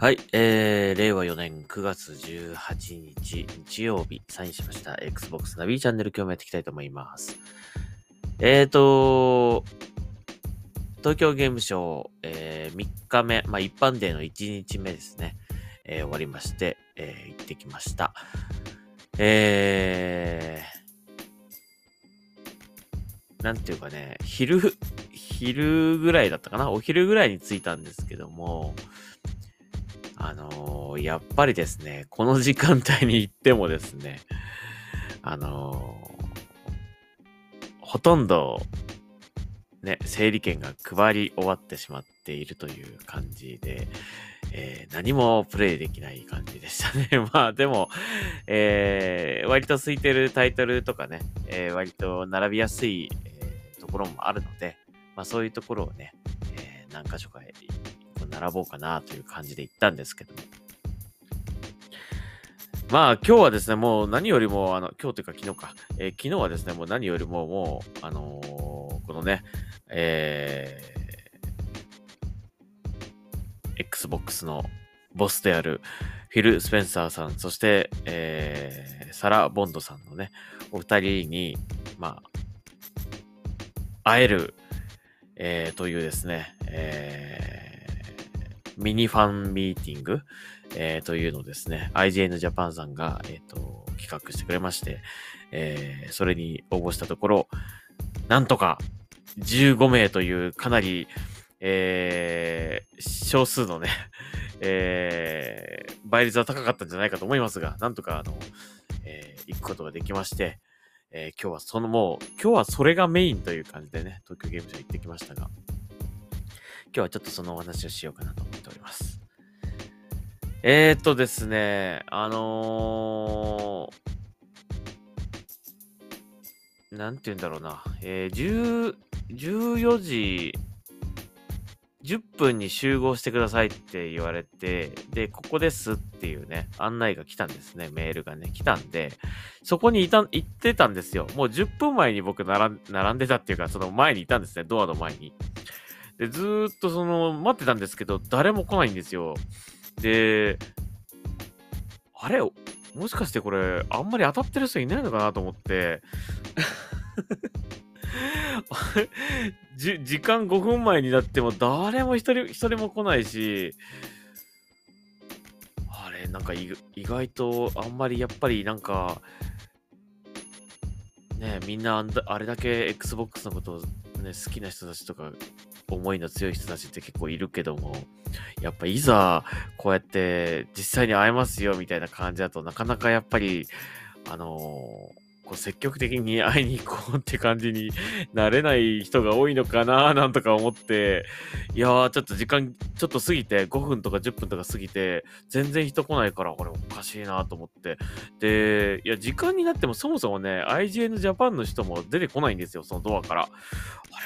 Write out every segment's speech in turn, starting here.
はい、えー、令和4年9月18日日曜日、サインしました Xbox ナビチャンネル今日もやっていきたいと思います。えーと、東京ゲームショウ、えー3日目、まあ一般デーの1日目ですね、えー終わりまして、えー行ってきました。えー、なんていうかね、昼、昼ぐらいだったかな？お昼ぐらいに着いたんですけども、あのーやっぱりですね、この時間帯に行ってもですね、あのーほとんど、ね、整理券が配り終わってしまっているという感じで、えー何もプレイできない感じでしたね。まあでも、えー割と空いてるタイトルとかね、えー割と並びやすい、えところもあるので、まあそういうところをね、え何箇所か並ぼうかなという感じで行ったんですけども。まあ今日はですね、もう何よりも、あの、今日というか昨日か、えー昨日はですね、もう何よりももう、あのーこのね、えー Xbox のボスであるフィル・スペンサーさん、そして、えーサラ・ボンドさんのね、お二人に、まあ、会える、えーというですね、えーミニファンミーティング、えーというのをですね、IGN Japan さんが、えーと企画してくれまして、えーそれに応募したところ、なんとか15名というかなり、えー少数のね、えー倍率は高かったんじゃないかと思いますが、なんとか、あの、えー行くことができまして、えー今日はそのもう、今日はそれがメインという感じでね、東京ゲームショウ行ってきましたが、今日はちょっとそのお話をしようかなと思っております。えー、っとですね、あのー、なんて言うんだろうな、えー、14時10分に集合してくださいって言われて、で、ここですっていうね、案内が来たんですね、メールがね、来たんで、そこにいた、行ってたんですよ。もう10分前に僕並ん並んでたっていうか、その前にいたんですね、ドアの前に。で、ずっとその、待ってたんですけど、誰も来ないんですよ。で、あれもしかしてこれ、あんまり当たってる人いないのかなと思って、時間5分前になっても誰も一人、一人も来ないし、あれ、なんか意外とあんまりやっぱりなんか、ねみんなあれだけ Xbox のことを、ね、好きな人たちとか、思いの強い人たちって結構いるけども、やっぱいざこうやって実際に会えますよみたいな感じだとなかなかやっぱり、あのこう積極的に会いに行こうって感じになれない人が多いのかななんとか思って、いやーちょっと時間ちょっと過ぎて、5分とか10分とか過ぎて、全然人来ないからこれおかしいなと思って。で、いや時間になってもそもそもね、IGN Japan の人も出てこないんですよ、そのドアから。あれ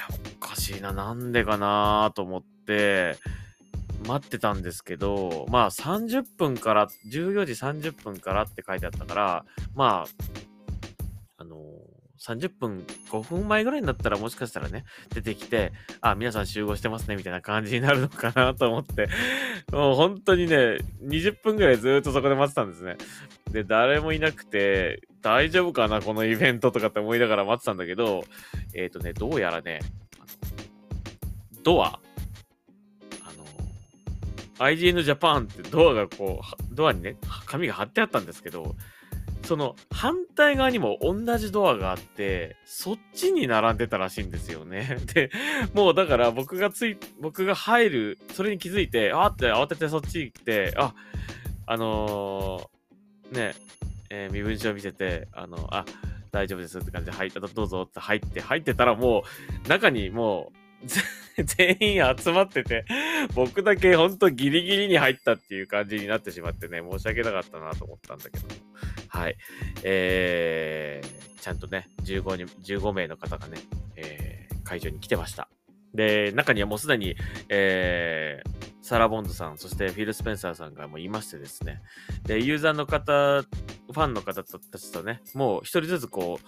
おかしいな、なんでかなと思って、待ってたんですけど、まあ30分から、14時30分からって書いてあったから、まあ、あの30分、5分前ぐらいになったらもしかしたらね、出てきて、あ、皆さん集合してますね、みたいな感じになるのかなと思って、もう本当にね、20分ぐらいずっとそこで待ってたんですね。で、誰もいなくて、大丈夫かな、このイベントとかって思いながら待ってたんだけど、えっ、とね、どうやらね、ドア、あの、IGN Japan ってドアがこう、ドアにね、紙が貼ってあったんですけど、その反対側にも同じドアがあって、そっちに並んでたらしいんですよね。で、もうだから僕がつい、僕が入る、それに気づいて、あって慌ててそっち行って、あ、あのーね、えー身分証見せて、あの、あ、大丈夫ですって感じで入った、どうぞって入って、入ってたらもう、中にもう、全員集まってて、僕だけほんとギリギリに入ったっていう感じになってしまってね、申し訳なかったなと思ったんだけども。はい。えー、ちゃんとね、15人、15名の方がね、えー会場に来てました。で、中にはもうすでに、えーサラ・ボンドさん、そしてフィル・スペンサーさんがもういましてですね。で、ユーザーの方、ファンの方たちとね、もう一人ずつこう、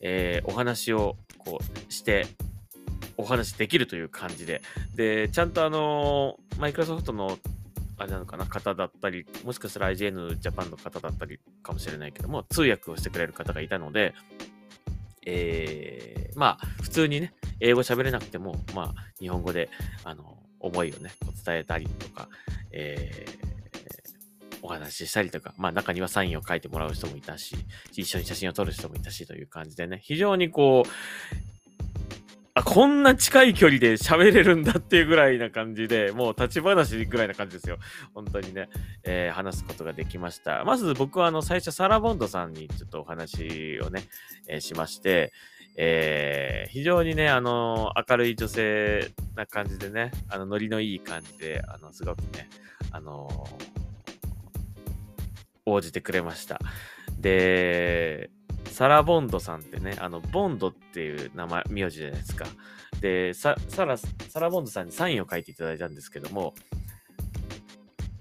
えーお話をこうして、お話できるという感じで。で、ちゃんとあの、マイクロソフトのあれなのかな、方だったり、もしかしたら IGN ジャパンの方だったりかもしれないけども、通訳をしてくれる方がいたので、えー、まあ、普通にね、英語喋れなくても、まあ、日本語で、あの、思いをね、伝えたりとか、えー、お話ししたりとか、まあ中にはサインを書いてもらう人もいたし、一緒に写真を撮る人もいたしという感じでね、非常にこう、あ、こんな近い距離で喋れるんだっていうぐらいな感じで、もう立ち話ぐらいな感じですよ。本当にね、えー、話すことができました。まず僕はあの最初サラ・ボンドさんにちょっとお話をね、えー、しまして、えー、非常にね、あの、明るい女性な感じでね、あの、ノリのいい感じで、あの、すごくね、あの応じてくれました。で、サラ・ボンドさんってね、あの、ボンドっていう名前、名字じゃないですか。で、サラ、サラ・ボンドさんにサインを書いていただいたんですけども、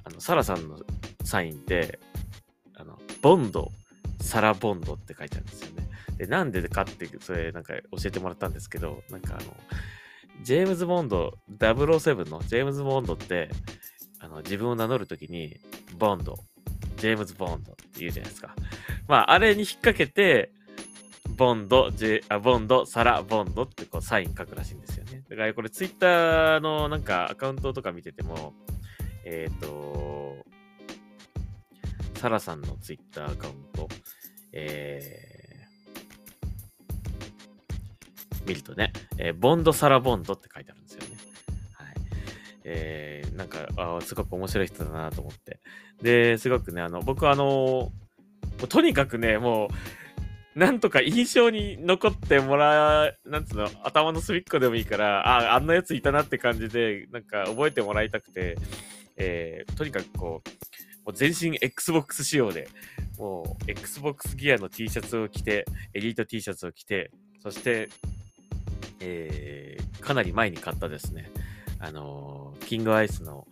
あの、サラさんのサインって、あの、ボンド、サラ・ボンドって書いてあるんですよね。で、なんでかって、それなんか教えてもらったんですけど、なんかあの、ジェームズ・ボンド、007のジェームズ・ボンドって、あの、自分を名乗るときに、ボンド、ジェームズ・ボンドって言うじゃないですか。まあ、あれに引っ掛けて、ボンド、ジあボンド、サラ、ボンドってこうサイン書くらしいんですよね。だからこれツイッターのなんかアカウントとか見てても、えっ、ー、と、サラさんのツイッターアカウント、え見るとね、えー、ボンドサラボンドって書いてあるんですよね。はい。えー、なんか、あすごく面白い人だなと思って。で、すごくね、あの、僕はあのもうとにかくね、もう、なんとか印象に残ってもらう、なんつうの、頭の隅っこでもいいから、あ、ああんなやついたなって感じで、なんか覚えてもらいたくて、えー、とにかくこう、もう全身 Xbox 仕様で、もう Xbox ギアの T シャツを着て、エリート T シャツを着て、そしてえー、かなり前に買ったですね、あのー、キングアイスの、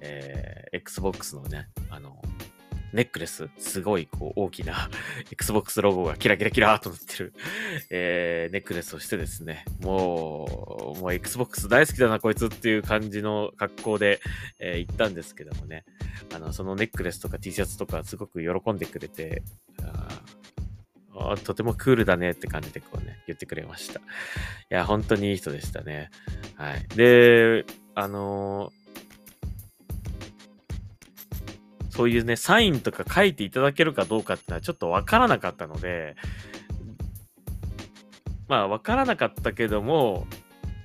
えー、Xbox のね、あのネックレス、すごいこう大きな Xbox ロゴがキラキラキラーとなってる、えー、ネックレスをしてですね、もう、もう Xbox 大好きだなこいつっていう感じの格好で、えー、行ったんですけどもね、あの、そのネックレスとか T シャツとかすごく喜んでくれて、とてもクールだねって感じでこうね、言ってくれました。いや、本当にいい人でしたね。はい。で、あのー、そういうね、サインとか書いていただけるかどうかってのはちょっとわからなかったので、まあ、わからなかったけども、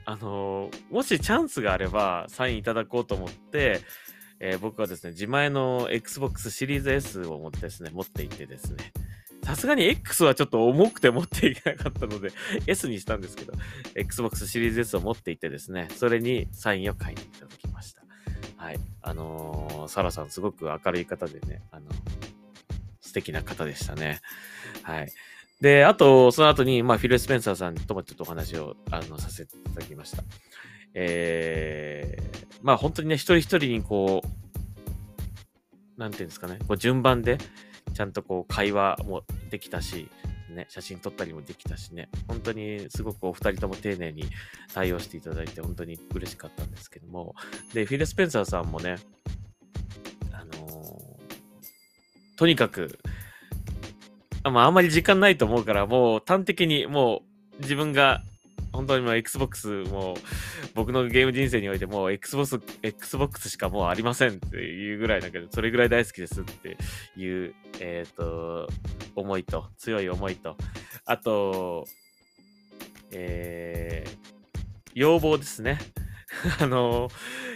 あのー、もしチャンスがあれば、サインいただこうと思って、えー、僕はですね、自前の Xbox シリーズ S を持ってですね、持っていてですね、さすがに X はちょっと重くて持っていけなかったので S にしたんですけど、Xbox シリーズ S を持っていてですね、それにサインを書いていただきました。はい。あのー、サラさんすごく明るい方でね、あのー、素敵な方でしたね。はい。で、あと、その後に、まあ、フィル・スペンサーさんともちょっとお話を、あの、させていただきました。えー、まあ、本当にね、一人一人にこう、なんていうんですかね、こう順番で、ちゃんとこう会話もできたし、ね、写真撮ったりもできたしね、本当にすごくお二人とも丁寧に対応していただいて、本当に嬉しかったんですけども、で、フィル・スペンサーさんもね、あのー、とにかく、まあ、あんまり時間ないと思うから、もう端的にもう自分が本当にもう Xbox も僕のゲーム人生においてもう Xbox、Xbox しかもうありませんっていうぐらいだけど、それぐらい大好きですっていう、えっ、ー、と、思いと、強い思いと、あと、えー、要望ですね。あの、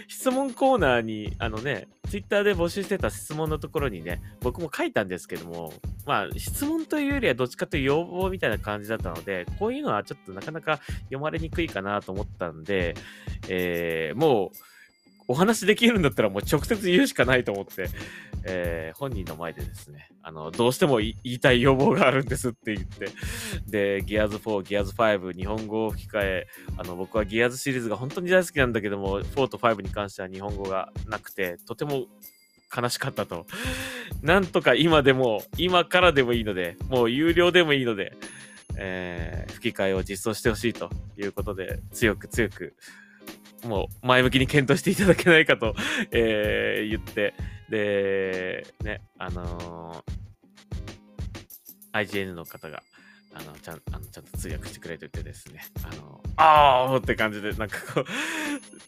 質問コーナーに、あのね、ツイッターで募集してた質問のところにね、僕も書いたんですけども、まあ、質問というよりはどっちかという要望みたいな感じだったので、こういうのはちょっとなかなか読まれにくいかなと思ったんで、えー、もう、お話できるんだったらもう直接言うしかないと思って、えー、本人の前でですね、あの、どうしても言いたい要望があるんですって言って、で、ギアーズ4、ギアーズ5、日本語を吹き替え、あの、僕はギアーズシリーズが本当に大好きなんだけども、4と5に関しては日本語がなくて、とても悲しかったと。なんとか今でも、今からでもいいので、もう有料でもいいので、えー、吹き替えを実装してほしいということで、強く強くもう前向きに検討していただけないかと、えー、言って、で、ね、あのー、IGN の方が、あの、ちゃん、あの、ちゃんと通訳してくれててですね、あの、あーって感じで、なんかこ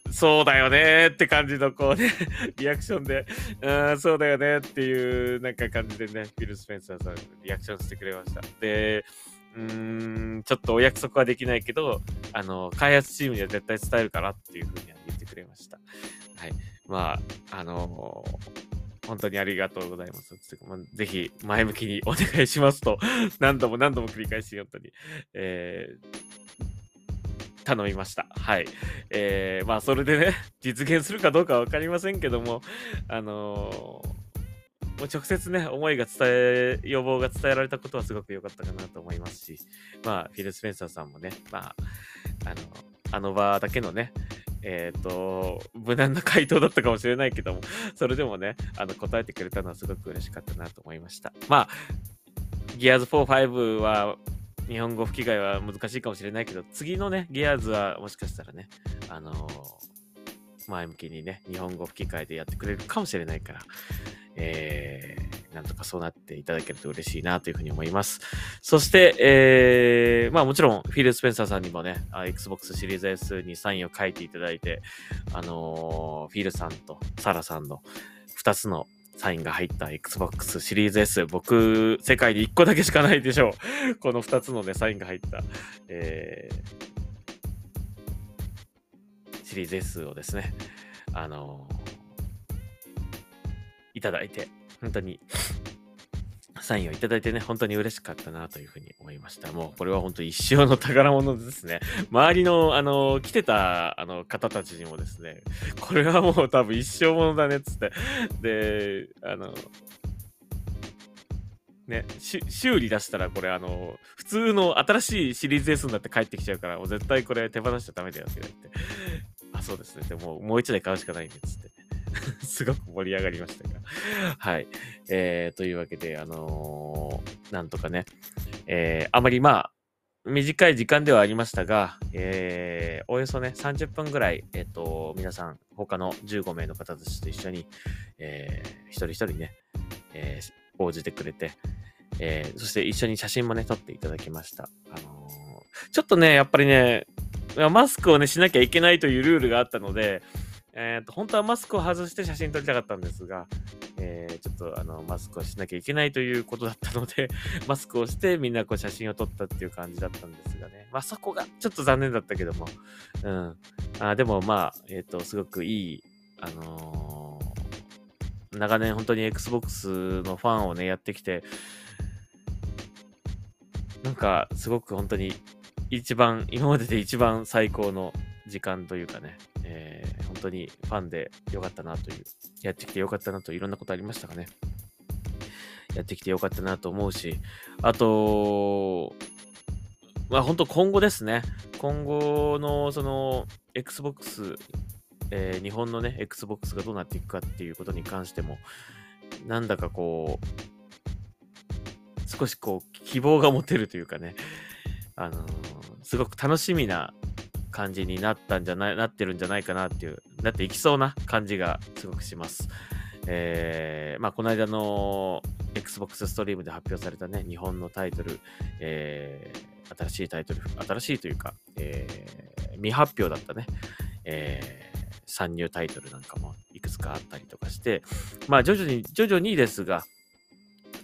う、そうだよねって感じのこうね、リアクションで、うん、そうだよねっていう、なんか感じでね、フィル・スペンサーさんリアクションしてくれました。で、うーん、ちょっとお約束はできないけど、あの、開発チームには絶対伝えるからっていうふうには言ってくれました。はい。まあ、あのー本当にありがとうございます。ぜひ前向きにお願いしますと、何度も何度も繰り返し、本当に、えー、頼みました。はい。えー、まあ、それでね、実現するかどうかわかりませんけども、あのーもう直接ね、思いが伝え、要望が伝えられたことはすごく良かったかなと思いますし、まあ、フィル・スペンサーさんもね、まあ、あの、あの場だけのね、えっ、ー、と、無難な回答だったかもしれないけども、それでもね、あの、答えてくれたのはすごく嬉しかったなと思いました。まあ、ギアーズ4、5は、日本語吹き替えは難しいかもしれないけど、次のね、ギアーズはもしかしたらね、あのー、前向きにね、日本語吹き替えでやってくれるかもしれないから、えー、なんとかそうなっていただけると嬉しいなというふうに思います。そして、えー、まあもちろん、フィル・スペンサーさんにもね、Xbox シリーズ S にサインを書いていただいて、あのー、フィルさんとサラさんの2つのサインが入った Xbox シリーズ S。僕、世界に1個だけしかないでしょう。この2つのね、サインが入った、えー、シリーズ S をですね、あのいただいて、本当にサインをいただいてね、本当に嬉しかったなというふうに思いました。もうこれは本当一生の宝物ですね。周りの、あの、来てたあの方たちにもですね、これはもう多分一生ものだねっつって、で、あの、ね、修理出したらこれあの、普通の新しいシリーズ S になって帰ってきちゃうから、もう絶対これ手放しちゃダメだよって言って、あ、そうですね。でももう一台買うしかないんで、つって。すごく盛り上がりましたが。はい。えー、というわけで、あのー、なんとかね、えー、あまりまあ、短い時間ではありましたが、えー、およそね、30分ぐらい、えっ、ー、と、皆さん、他の15名の方たちと一緒に、えー、一人一人ね、えー、応じてくれて、えー、そして一緒に写真もね、撮っていただきました。あのー、ちょっとね、やっぱりね、マスクをね、しなきゃいけないというルールがあったので、えーと、本当はマスクを外して写真撮りたかったんですが、えー、ちょっとあのマスクをしなきゃいけないということだったので、マスクをしてみんなこう写真を撮ったっていう感じだったんですがね。まあそこがちょっと残念だったけども、うん。あでもまあ、えっ、ー、と、すごくいい、あのー、長年本当に Xbox のファンをね、やってきて、なんかすごく本当に一番、今までで一番最高の時間というかね、えー、本当にファンでよかったなという、やってきてよかったなといろんなことありましたかね。やってきてよかったなと思うし、あと、まあ本当今後ですね。今後のその Xbox、えー、日本のね、Xbox がどうなっていくかっていうことに関しても、なんだかこう、少しこう、希望が持てるというかね、あの、すごく楽しみな感じになったんじゃない、なってるんじゃないかなっていう、なっていきそうな感じがすごくします。えー、まあ、この間の Xbox ストリームで発表されたね、日本のタイトル、えー、新しいタイトル、新しいというか、えー、未発表だったね、えー、参入タイトルなんかもいくつかあったりとかして、まあ、徐々に、徐々にですが、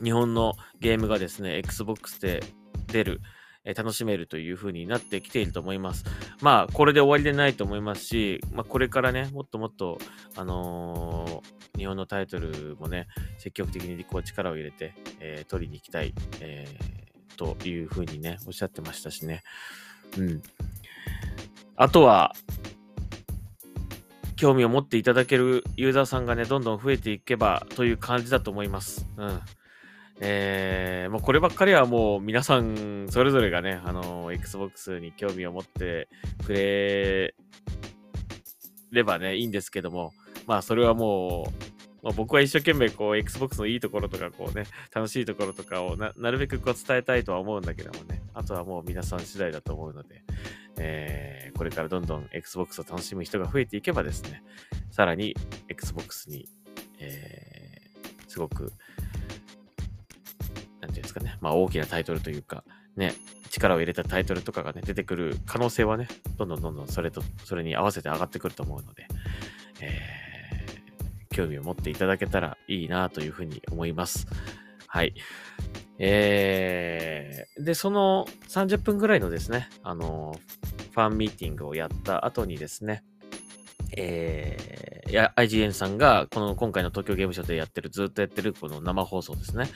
日本のゲームがですね、Xbox で出る、え楽しめるという風になってきていると思います。まあ、これで終わりでないと思いますし、まあ、これからね、もっともっと、あのー、日本のタイトルもね、積極的にこう力を入れて、えー、取りに行きたい、えー、という風にね、おっしゃってましたしね。うん。あとは、興味を持っていただけるユーザーさんがね、どんどん増えていけばという感じだと思います。うん。えー、もうこればっかりはもう皆さんそれぞれがね、あの、Xbox に興味を持ってくれればね、いいんですけども、まあそれはもう、まあ、僕は一生懸命こう Xbox のいいところとかこうね、楽しいところとかをなるべくこう伝えたいとは思うんだけどもね、あとはもう皆さん次第だと思うので、えー、これからどんどん Xbox を楽しむ人が増えていけばですね、さらに Xbox に、えー、すごく、なんていうんですかね、まあ大きなタイトルというか、ね、力を入れたタイトルとかがね、出てくる可能性はね、どんどんどんどんそれと、それに合わせて上がってくると思うので、えー、興味を持っていただけたらいいなというふうに思います。はい。えー、で、その30分ぐらいのですね、あの、ファンミーティングをやった後にですね、えー、いや IGN さんが、この今回の東京ゲームショウでやってる、ずっとやってるこの生放送ですね。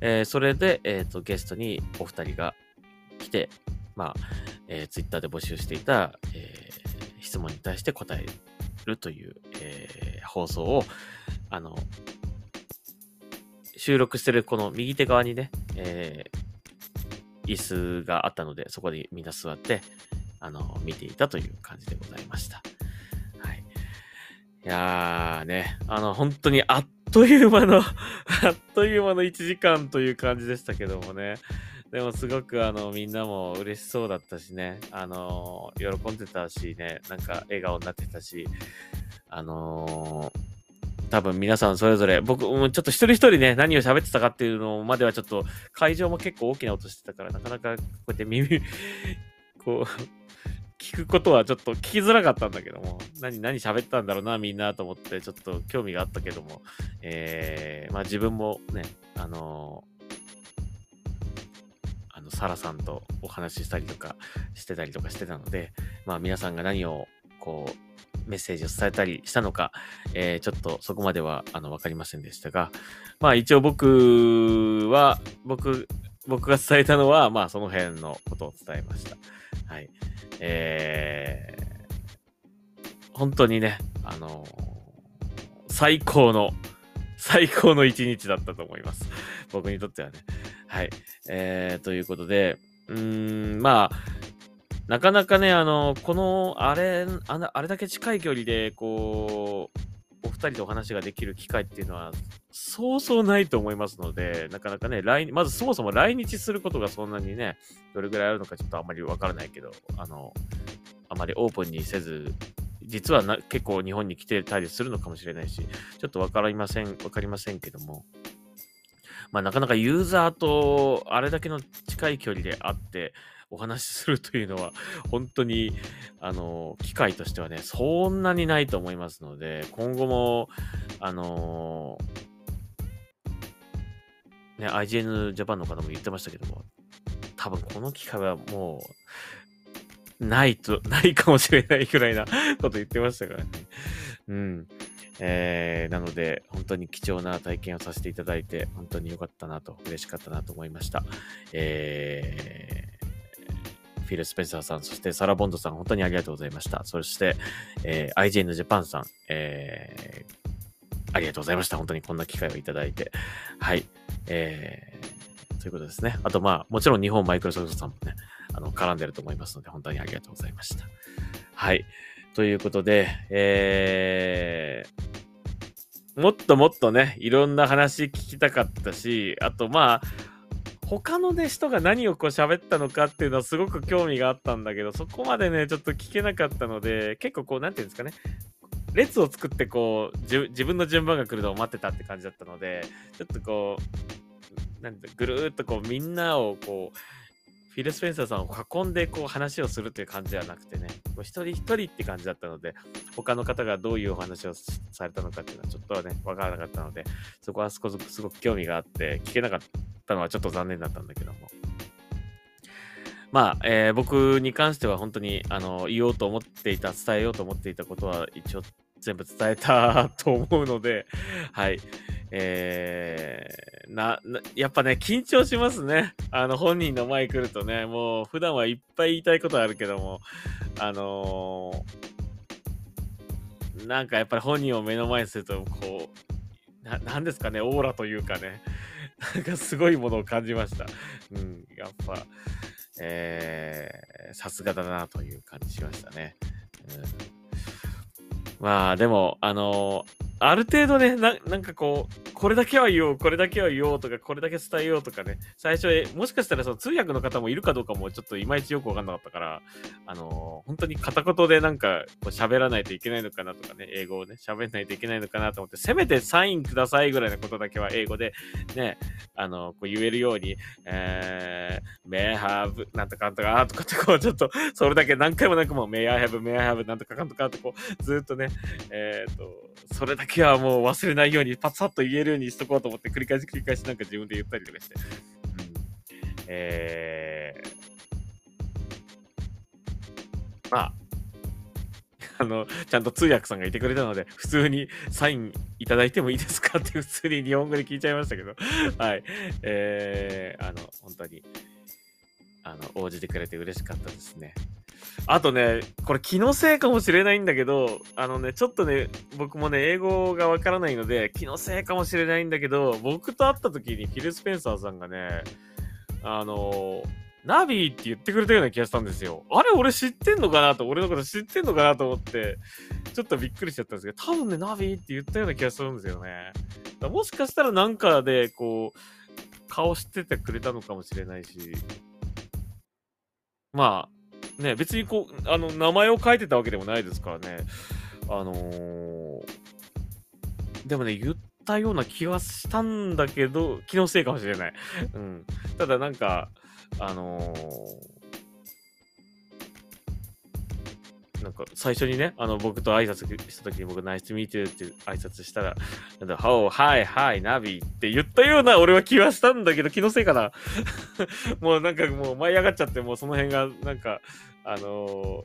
えー、それで、えっ、ー、と、ゲストにお二人が来て、まあ、えー、ツイッターで募集していた、えー、質問に対して答えるという、えー、放送を、あの、収録してるこの右手側にね、えー、椅子があったので、そこでみんな座って、あの、見ていたという感じでございました。い。やーね、あの、本当にあっという間の あっという間の1時間という感じでしたけどもね。でもすごくあのみんなも嬉しそうだったしね、あの喜んでたしね、なんか笑顔になってたし、あのー、多分皆さんそれぞれ、僕、もちょっと一人一人ね、何を喋ってたかっていうのまではちょっと、会場も結構大きな音してたから、なかなかこうやって耳、こう、聞くことはちょっと聞きづらかったんだけども、何、何喋ったんだろうな、みんなと思って、ちょっと興味があったけども、えー、まあ自分もね、あのあの、サラさんとお話ししたりとかしてたりとかしてたので、まあ皆さんが何をこう、メッセージを伝えたりしたのか、えー、ちょっとそこまではあのわかりませんでしたが、まあ一応僕は、僕、僕が伝えたのは、まあその辺のことを伝えました。はい。えー、本当にね、あのー、最高の、最高の一日だったと思います。僕にとってはね。はい。えー、ということで、うーん、まあ、なかなかね、あの、この、あれ、あのあれだけ近い距離で、こう、お二人とお話ができる機会っていうのは、そうそうないと思いますので、なかなかね、来、まずそもそも来日することがそんなにね、どれぐらいあるのかちょっとあんまりわからないけど、あの、あまりオープンにせず、実はな結構日本に来てたりするのかもしれないし、ちょっとわかりません、わかりませんけども、まあ、なかなかユーザーとあれだけの近い距離で会ってお話しするというのは、本当に、あの、機会としてはね、そんなにないと思いますので、今後も、あのね、IGN ジャパンの方も言ってましたけども、多分この機会はもう、ないと、ないかもしれないくらいな こと言ってましたからね。うん。えー、なので、本当に貴重な体験をさせていただいて、本当に良かったなと、嬉しかったなと思いました。えー、ィル・スペンサーさん、そしてサラ・ボンドさん、本当にありがとうございました。そして、えー、IGN ジャパンさん、えー、ありがとうございました。本当にこんな機会をいただいて。はい。えー、ということですね。あと、まあ、もちろん日本マイクロソフトさんもね、あの、絡んでると思いますので、本当にありがとうございました。はい。ということで、えー、もっともっとね、いろんな話聞きたかったし、あとまあ、他のね、人が何をこう喋ったのかっていうのはすごく興味があったんだけど、そこまでね、ちょっと聞けなかったので、結構こう、なんていうんですかね、列を作ってこう、自分の順番が来るのを待ってたって感じだったので、ちょっとこう、なんて、ぐるっとこう、みんなをこう、フィル・スペンサーさんを囲んでこう話をするという感じではなくてね、もう一人一人って感じだったので、他の方がどういうお話をされたのかっていうのはちょっとね、わからなかったので、そこはすごくすごく興味があって聞けなかったのはちょっと残念だったんだけども。まあ、えー、僕に関しては本当に、あの、言おうと思っていた、伝えようと思っていたことは一応全部伝えたと思うので、はい。えー、な、な、やっぱね、緊張しますね。あの、本人の前来るとね、もう普段はいっぱい言いたいことあるけども、あのー、なんかやっぱり本人を目の前にすると、こう、な、なんですかね、オーラというかね、なんかすごいものを感じました。うん、やっぱ、えー、さすがだなという感じしましたね。うん、まあ、でも、あのーある程度ねな、なんかこう、これだけは言おう、これだけは言おうとか、これだけ伝えようとかね、最初、もしかしたらその通訳の方もいるかどうかもちょっといまいちよくわかんなかったから、あのー、本当に片言でなんかこう喋らないといけないのかなとかね、英語をね、喋んないといけないのかなと思って、せめてサインくださいぐらいのことだけは英語でね、あのー、こう言えるように、えー、may have なんとかなんとかとかってこうちょっと、それだけ何回も何回も may I have, may I have なんとかかんとかってこう、ずっとね、えっ、と、それだけはもう忘れないようにパツッと言えるようにしとこうと思って繰り返し繰り返しなんか自分で言ったりとかして。うん、えー、まあ、あの、ちゃんと通訳さんがいてくれたので、普通にサインいただいてもいいですかって普通に日本語で聞いちゃいましたけど、はい。えー、あの、本当に、あの、応じてくれて嬉しかったですね。あとね、これ気のせいかもしれないんだけど、あのね、ちょっとね、僕もね、英語がわからないので、気のせいかもしれないんだけど、僕と会った時にフィル・スペンサーさんがね、あのナビーって言ってくれたような気がしたんですよ。あれ俺知ってんのかなと、俺のこと知ってんのかなと思って、ちょっとびっくりしちゃったんですけど、多分ね、ナビーって言ったような気がするんですよね。もしかしたらなんかで、こう、顔知っててくれたのかもしれないし、まあ、ね、別にこう、あの、名前を書いてたわけでもないですからね。あのー、でもね、言ったような気はしたんだけど、気のせいかもしれない。うん。ただなんか、あのーなんか最初にね、あの僕と挨拶した時に僕、ナイスミートって挨拶したら、なんだ、ほう、はいはい、ナビって言ったような俺は気はしたんだけど、気のせいかな。もうなんかもう舞い上がっちゃって、もうその辺がなんか、あのー、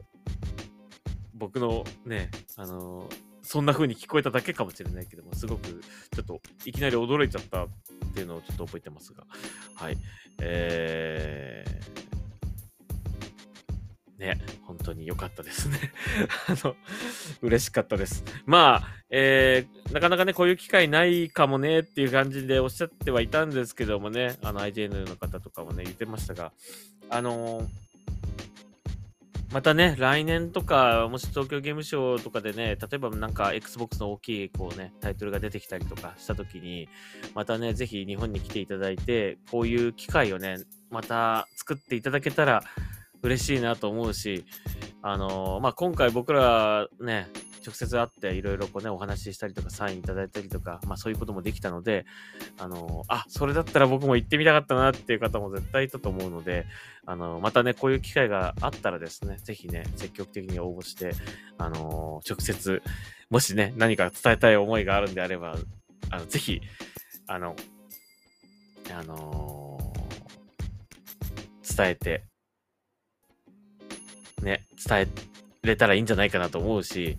僕のね、あのー、そんな風に聞こえただけかもしれないけども、すごくちょっといきなり驚いちゃったっていうのをちょっと覚えてますが、はい。えーね、本当に良かったですね あの、嬉しかったです。まあ、えー、なかなかね、こういう機会ないかもねっていう感じでおっしゃってはいたんですけどもね、あの、IGN の方とかもね、言ってましたが、あのー、またね、来年とか、もし東京ゲームショウとかでね、例えばなんか Xbox の大きいこうね、タイトルが出てきたりとかしたときに、またね、ぜひ日本に来ていただいて、こういう機会をね、また作っていただけたら、嬉しいなと思うし、あのー、まあ、今回僕らね、直接会っていろいろこうね、お話ししたりとか、サインいただいたりとか、まあそういうこともできたので、あのー、あ、それだったら僕も行ってみたかったなっていう方も絶対いたと思うので、あのー、またね、こういう機会があったらですね、ぜひね、積極的に応募して、あの直接、もしね、何か伝えたい思いがあるんであれば、あの、ぜひ、あの、あの伝えてね、伝えれたらいいんじゃないかなと思うし、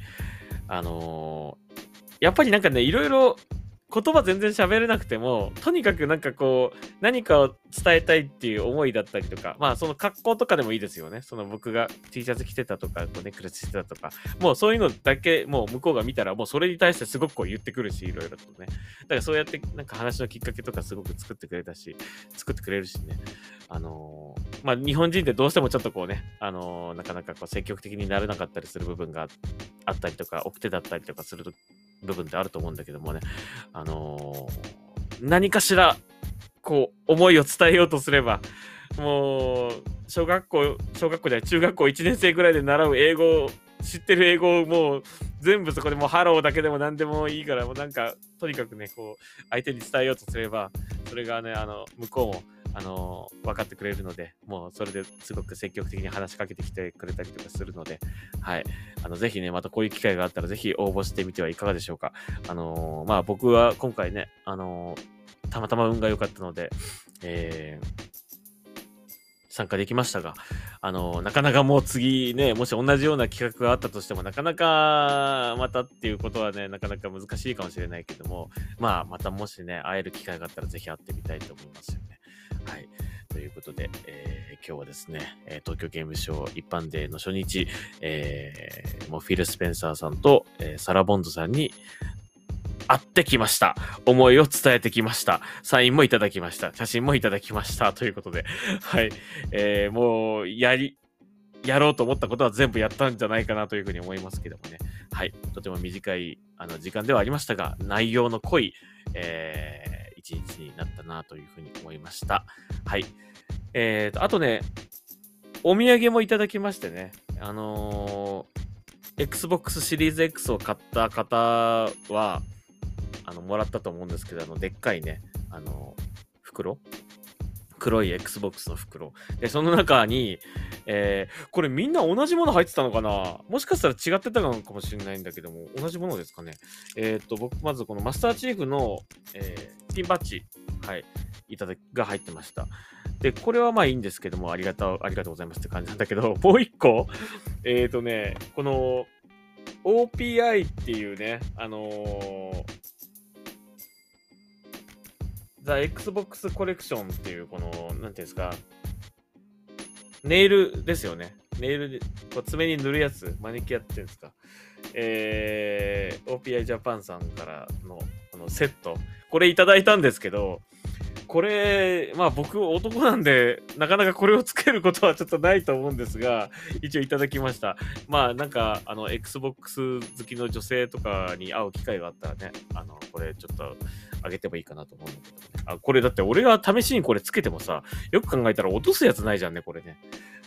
あのー、やっぱりなんかね、いろいろ言葉全然喋れなくても、とにかくなんかこう、何かを伝えたいっていう思いだったりとか、まあその格好とかでもいいですよね。その僕が T シャツ着てたとか、こうネックレスしてたとか、もうそういうのだけ、もう向こうが見たら、もうそれに対してすごくこう言ってくるし、いろいろとね。だからそうやってなんか話のきっかけとかすごく作ってくれたし、作ってくれるしね。あのー、まあ日本人ってどうしてもちょっとこうね、あのー、なかなかこう積極的になれなかったりする部分があったりとか、奥手だったりとかすると部分ってあると思うんだけどもね、あのー、何かしら、こう、思いを伝えようとすれば、もう、小学校、小学校じゃない、中学校1年生ぐらいで習う英語、知ってる英語をもう全部そこでもうハローだけでも何でもいいから、もうなんか、とにかくね、こう、相手に伝えようとすれば、それがね、あの、向こうも、あの分かってくれるので、もうそれですごく積極的に話しかけてきてくれたりとかするので、はい。あの、ぜひね、またこういう機会があったら、ぜひ応募してみてはいかがでしょうか。あの、まあ僕は今回ね、あの、たまたま運が良かったので、えー、参加できましたが、あの、なかなかもう次ね、もし同じような企画があったとしても、なかなかまたっていうことはね、なかなか難しいかもしれないけども、まあ、またもしね、会える機会があったらぜひ会ってみたいと思いますよね。はい。ということで、えー、今日はですね、え東京ゲームショウ一般デーの初日、えー、もうフィル・スペンサーさんと、えー、サラ・ボンドさんに会ってきました。思いを伝えてきました。サインもいただきました。写真もいただきました。ということで、はい。えー、もう、やり、やろうと思ったことは全部やったんじゃないかなというふうに思いますけどもね。はい。とても短いあの時間ではありましたが、内容の濃い、えー、一日になったなというふうに思いました。はい。えーと、あとね、お土産もいただきましてね、あのー、Xbox シリーズ X を買った方は、あの、もらったと思うんですけど、あの、でっかいね、あのー、袋？黒い Xbox の袋。で、その中に、えー、これみんな同じもの入ってたのかな？もしかしたら違ってたのかもしれないんだけども、同じものですかね。えっ、と、僕、まずこのマスターチーフの、えー、ピンバッジ、はい、いただき、が入ってました。で、これはまあいいんですけども、ありがとう、ありがとうございますって感じなんだけど、もう一個、えっ、ー、とね、この、OPI っていうね、あのー、ザ・ Xbox コレクションっていう、この、なんていうんですか、ネイルですよね。ネイルで、こう爪に塗るやつ、マニキュアっていうんですか。えー、OPI ジャパンさんからのこのセット、これいただいたんですけど、これ、まあ僕男なんで、なかなかこれをつけることはちょっとないと思うんですが、一応いただきました。まあなんか、あの、Xbox 好きの女性とかに会う機会があったらね、あの、これちょっとあげてもいいかなと思うんだけどね。あ、これだって俺が試しにこれつけてもさ、よく考えたら落とすやつないじゃんね、これね。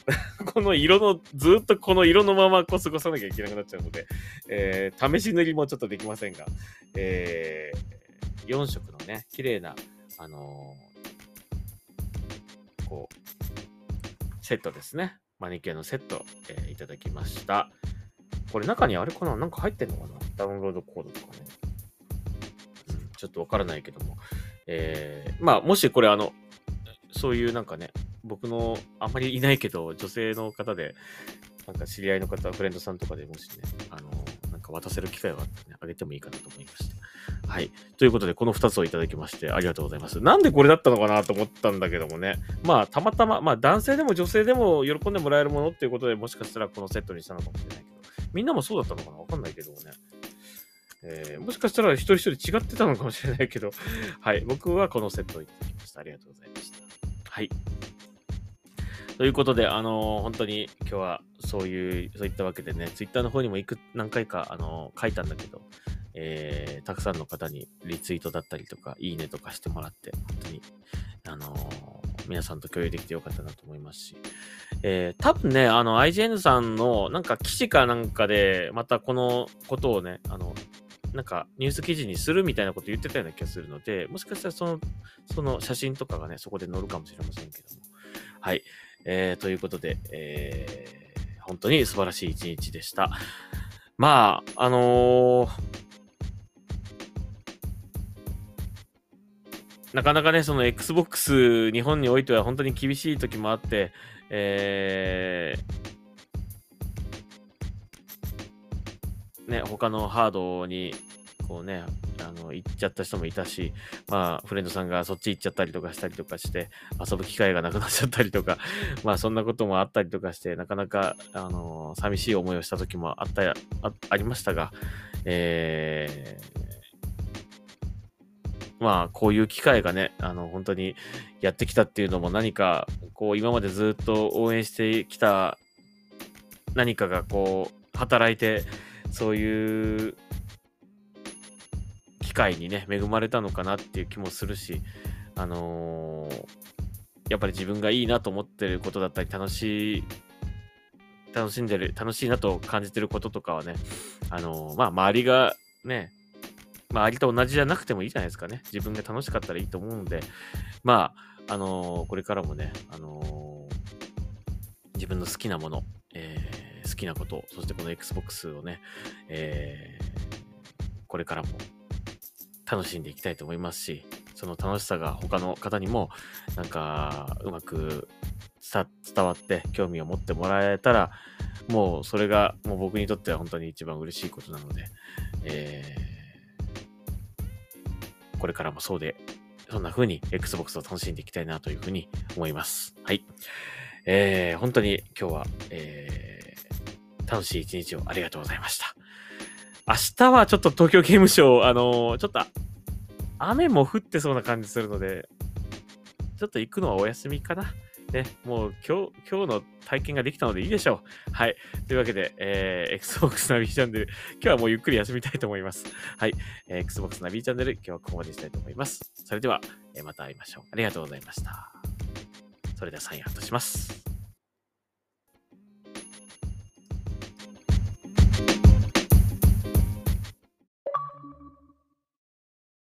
この色の、ずっとこの色のままこう過ごさなきゃいけなくなっちゃうので、えー、試し塗りもちょっとできませんが、えー、4色のね、綺麗なあのー、こう、セットですね。マニキュアのセット、えー、いただきました。これ中にあれかな？なんか入ってんのかな？ダウンロードコードとかね。うん、ちょっとわからないけども。えー、まあ、もしこれあの、そういうなんかね、僕のあんまりいないけど、女性の方で、なんか知り合いの方、フレンドさんとかでもしね、あの、なんか渡せる機会があったらね、あげてもいいかなと思いました。はい。ということで、この2つをいただきまして、ありがとうございます。なんでこれだったのかなと思ったんだけどもね。まあ、たまたま、まあ、男性でも女性でも喜んでもらえるものっていうことでもしかしたらこのセットにしたのかもしれないけど、みんなもそうだったのかな？わかんないけどもね。えー、もしかしたら一人一人違ってたのかもしれないけど、はい。僕はこのセットをいただきました。ありがとうございました。はい。ということで、あのー、本当に今日はそういう、そういったわけでね、ツイッターの方にもいく何回か、あのー、書いたんだけど、えー、たくさんの方にリツイートだったりとか、いいねとかしてもらって、本当に、あのー、皆さんと共有できてよかったなと思いますし、えー、多分ね、あの、IGN さんのなんか記事かなんかで、またこのことをね、あの、なんかニュース記事にするみたいなこと言ってたような気がするので、もしかしたらその、その写真とかがね、そこで載るかもしれませんけども。はい。えー、ということで、えー、本当に素晴らしい一日でした。まあ、あのーなかなかね、その Xbox 日本においては本当に厳しい時もあって、えー、ね、他のハードに、こうね、あの、行っちゃった人もいたし、まあ、フレンドさんがそっち行っちゃったりとかしたりとかして、遊ぶ機会がなくなっちゃったりとか、まあ、そんなこともあったりとかして、なかなか、あの、寂しい思いをした時もあったあ、ありましたが、えー、まあ、こういう機会がね、あの、本当にやってきたっていうのも何か、こう、今までずっと応援してきた何かがこう、働いて、そういう機会にね、恵まれたのかなっていう気もするし、あのー、やっぱり自分がいいなと思ってることだったり、楽しい、楽しんでる、楽しいなと感じてることとかはね、あのー、まあ、周りがね、まあ、ありと同じじゃなくてもいいじゃないですかね。自分が楽しかったらいいと思うので、まあ、あのー、これからもね、あのー、自分の好きなもの、えー、好きなこと、そしてこの Xbox をね、えこれからも楽しんでいきたいと思いますし、その楽しさが他の方にも、なんか、うまく伝わって興味を持ってもらえたら、もうそれがもう僕にとっては本当に一番嬉しいことなので、えーこれからもそうで、そんな風に Xbox を楽しんでいきたいなという風に思います。はい。えー、本当に今日は、えー、楽しい一日をありがとうございました。明日はちょっと東京ゲームショウ、あのー、ちょっと雨も降ってそうな感じするので、ちょっと行くのはお休みかな。ね、もう今日、今日の体験ができたのでいいでしょう。はい。というわけで、えー、Xbox ナビチャンネル、今日はもうゆっくり休みたいと思います。はい。えー、Xbox ナビチャンネル、今日はここまでにしたいと思います。それでは、えー、また会いましょう。ありがとうございました。それではサインアウトします。